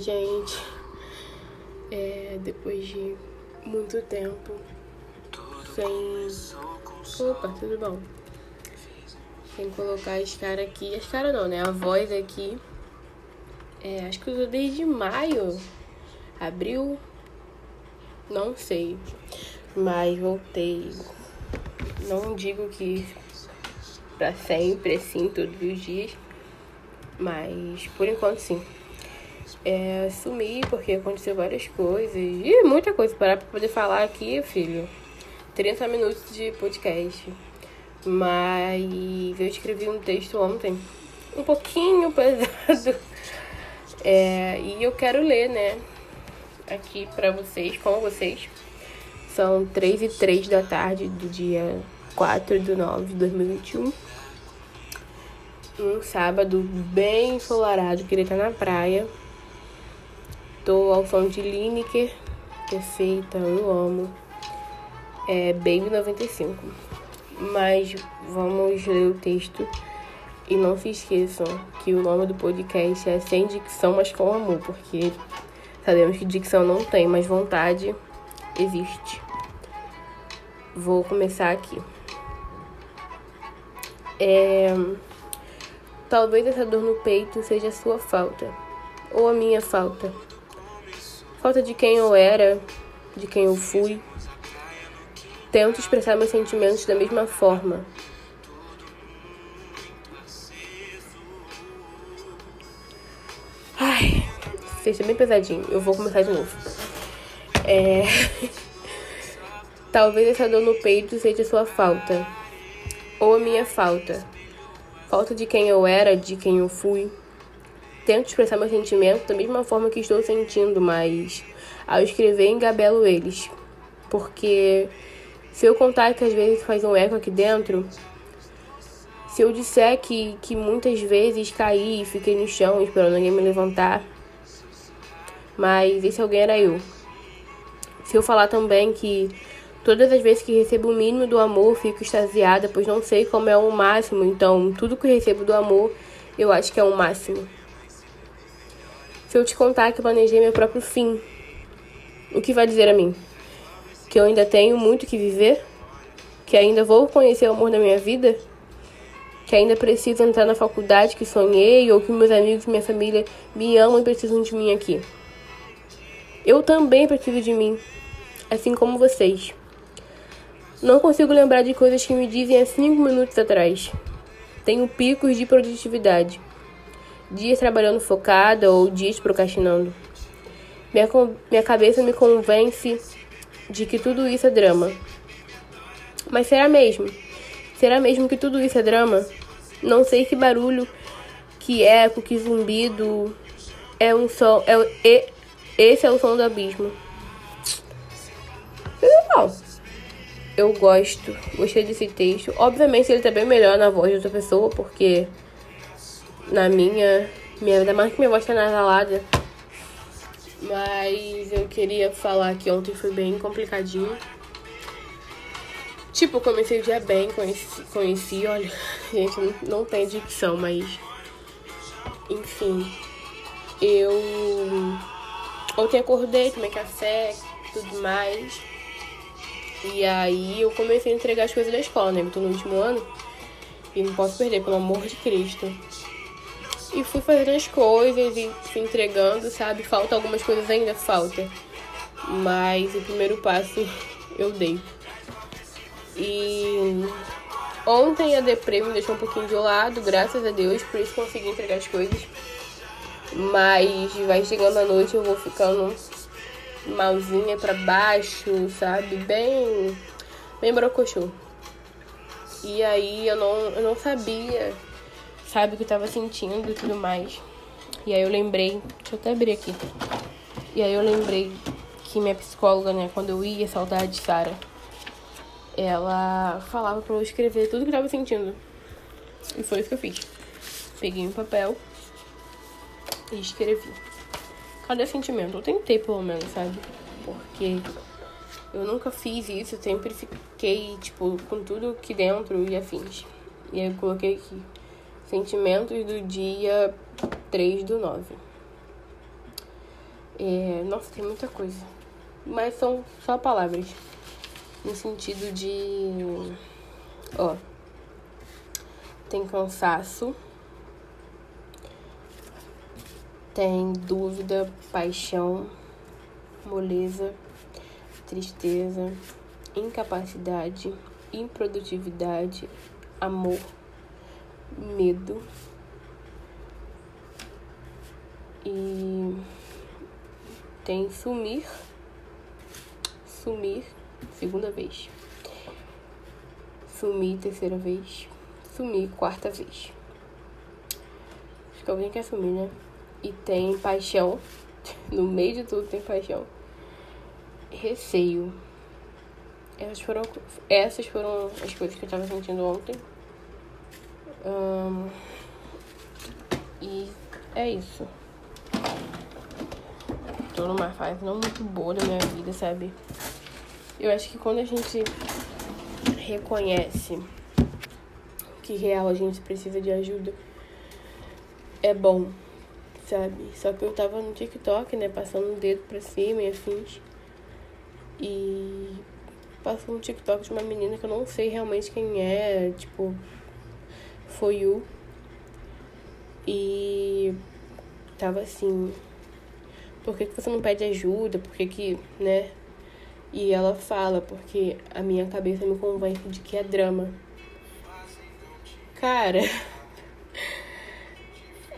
Gente. É, depois de muito tempo sem. Opa, tudo bom? Sem colocar as caras aqui. As caras não, né? A voz aqui. É, acho que eu desde maio. Abril. Não sei. Mas voltei. Não digo que pra sempre, assim, todos os dias. Mas por enquanto sim. É, sumi porque aconteceu várias coisas. E muita coisa. Parar pra poder falar aqui, filho. 30 minutos de podcast. Mas eu escrevi um texto ontem. Um pouquinho pesado. É, e eu quero ler, né? Aqui pra vocês, com vocês. São 3 e 3 da tarde do dia 4 de 9 de 2021 um sábado bem ensolarado, queria estar na praia. Tô ao som de Lineker, perfeita, eu amo. É Baby 95. Mas vamos ler o texto. E não se esqueçam que o nome do podcast é Sem Dicção, mas com Amor, porque sabemos que dicção não tem, mas vontade existe. Vou começar aqui. É. Talvez essa dor no peito seja a sua falta, ou a minha falta. Falta de quem eu era, de quem eu fui. Tento expressar meus sentimentos da mesma forma. Ai, seja bem pesadinho. Eu vou começar de novo. É. Talvez essa dor no peito seja sua falta, ou a minha falta falta de quem eu era, de quem eu fui. Tento expressar meus sentimentos da mesma forma que estou sentindo, mas ao escrever engabelo eles. Porque se eu contar que às vezes faz um eco aqui dentro, se eu disser que, que muitas vezes caí e fiquei no chão esperando alguém me levantar, mas esse alguém era eu. Se eu falar também que Todas as vezes que recebo o mínimo do amor, fico extasiada, pois não sei como é o máximo, então tudo que recebo do amor, eu acho que é o máximo. Se eu te contar que planejei meu próprio fim, o que vai dizer a mim? Que eu ainda tenho muito que viver? Que ainda vou conhecer o amor da minha vida? Que ainda preciso entrar na faculdade que sonhei ou que meus amigos e minha família me amam e precisam de mim aqui? Eu também preciso de mim, assim como vocês. Não consigo lembrar de coisas que me dizem há cinco minutos atrás. Tenho picos de produtividade. Dias trabalhando focada ou dias procrastinando. Minha, minha cabeça me convence de que tudo isso é drama. Mas será mesmo? Será mesmo que tudo isso é drama? Não sei que barulho, que eco, que zumbido. É um som. É, esse é o som do abismo. Legal eu gosto, gostei desse texto. Obviamente ele tá bem melhor na voz de outra pessoa, porque na minha, minha ainda mais que minha voz tá nasalada. Mas eu queria falar que ontem foi bem complicadinho. Tipo, eu comecei o dia bem, conheci, conheci olha, gente, não, tem dicção, mas enfim. Eu ontem acordei, tomei café, tudo mais. E aí eu comecei a entregar as coisas da escola, né? Eu tô no último ano e não posso perder, pelo amor de Cristo. E fui fazendo as coisas e fui entregando, sabe? Falta algumas coisas ainda, falta. Mas o primeiro passo eu dei. E ontem a deprê me deixou um pouquinho de lado, graças a Deus, por isso consegui entregar as coisas. Mas vai chegando a noite eu vou ficando malzinha para baixo, sabe? Bem, bem brocochô. E aí eu não, eu não sabia, sabe, o que eu tava sentindo e tudo mais. E aí eu lembrei, deixa eu até abrir aqui. E aí eu lembrei que minha psicóloga, né, quando eu ia, saudade de Sara, ela falava pra eu escrever tudo que eu tava sentindo. E foi isso que eu fiz. Peguei um papel e escrevi cada sentimento. Eu tentei, pelo menos, sabe? Porque eu nunca fiz isso, eu sempre fiquei, tipo, com tudo aqui dentro e afins. E aí eu coloquei aqui. Sentimentos do dia 3 do 9. É, nossa, tem muita coisa. Mas são só palavras. No sentido de. Ó. Tem cansaço. Tem dúvida, paixão, moleza, tristeza, incapacidade, improdutividade, amor, medo e tem sumir, sumir, segunda vez, sumir, terceira vez, sumir, quarta vez. Acho que alguém quer sumir, né? E tem paixão, no meio de tudo tem paixão, receio. Essas foram, essas foram as coisas que eu tava sentindo ontem. E é isso. Tô numa fase não muito boa da minha vida, sabe? Eu acho que quando a gente reconhece que real a gente precisa de ajuda, é bom, sabe? Só que eu tava no TikTok, né, passando o dedo pra cima e afins. E passou um TikTok de uma menina que eu não sei realmente quem é, tipo, foi you. E tava assim, por que, que você não pede ajuda? Por que, que, né? E ela fala, porque a minha cabeça me convence de que é drama. Cara.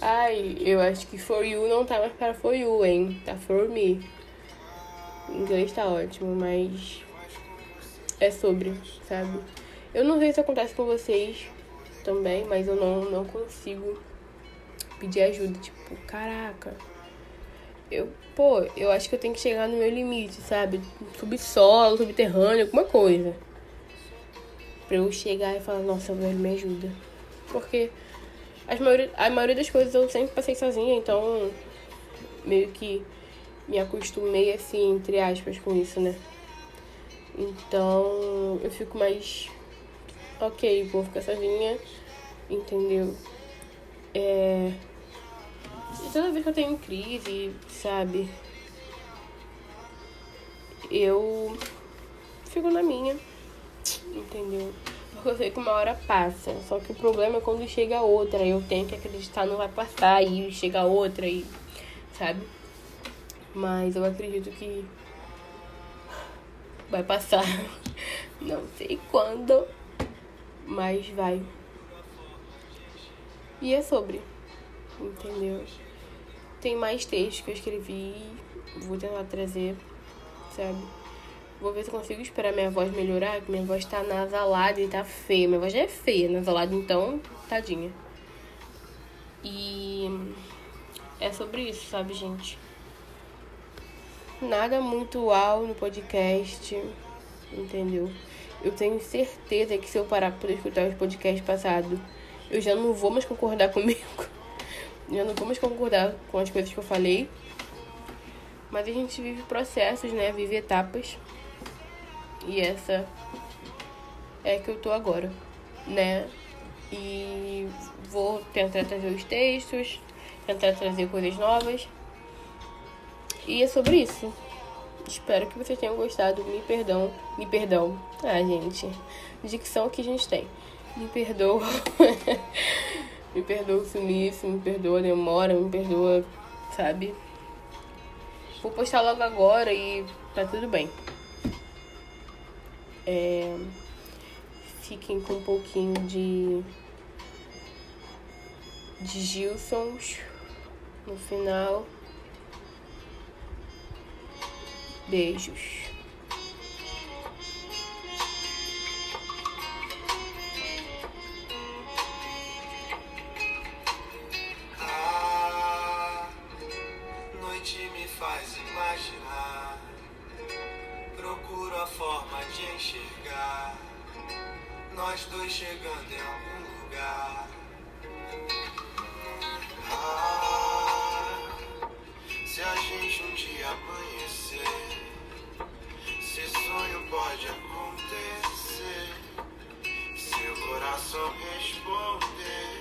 Ai, eu acho que for you não tá mais para for you, hein? Tá for me. O inglês tá ótimo, mas é sobre, sabe? Eu não sei se acontece com vocês também, mas eu não, não consigo pedir ajuda. Tipo, caraca. Eu, pô, eu acho que eu tenho que chegar no meu limite, sabe? Subsolo, subterrâneo, alguma coisa. Pra eu chegar e falar, nossa, velho, me ajuda. Porque as maioria, a maioria das coisas eu sempre passei sozinha, então meio que me acostumei assim, entre aspas, com isso, né? Então eu fico mais ok, vou ficar sozinha, entendeu? É. E toda vez que eu tenho crise, sabe? Eu fico na minha, entendeu? Porque eu sei que uma hora passa. Só que o problema é quando chega outra. Eu tenho que acreditar não vai passar. E chega outra e. Sabe? Mas eu acredito que vai passar. Não sei quando, mas vai. E é sobre, entendeu? Tem mais textos que eu escrevi, vou tentar trazer, sabe? Vou ver se consigo esperar minha voz melhorar, que minha voz tá nasalada e tá feia. Minha voz já é feia, nasalada, então, tadinha. E é sobre isso, sabe, gente? Nada muito uau no podcast, entendeu? Eu tenho certeza que se eu parar pra escutar os podcasts passados, eu já não vou mais concordar comigo. Já não vou mais concordar com as coisas que eu falei. Mas a gente vive processos, né? Vive etapas. E essa é que eu tô agora, né? E vou tentar trazer os textos, tentar trazer coisas novas. E é sobre isso. Espero que vocês tenham gostado. Me perdão. Me perdão. Ah, gente. Dicção que a gente tem. Me perdoa. me perdoa o sumiço, me perdoa a demora, me perdoa, sabe? Vou postar logo agora e tá tudo bem. É... Fiquem com um pouquinho de. de Gilsons no final. Beijos. Noite me faz imaginar. Procuro a forma de enxergar. Nós dois chegando em algum lugar. Ah, se a gente um dia amanhecer, se sonho pode acontecer. Seu coração responder.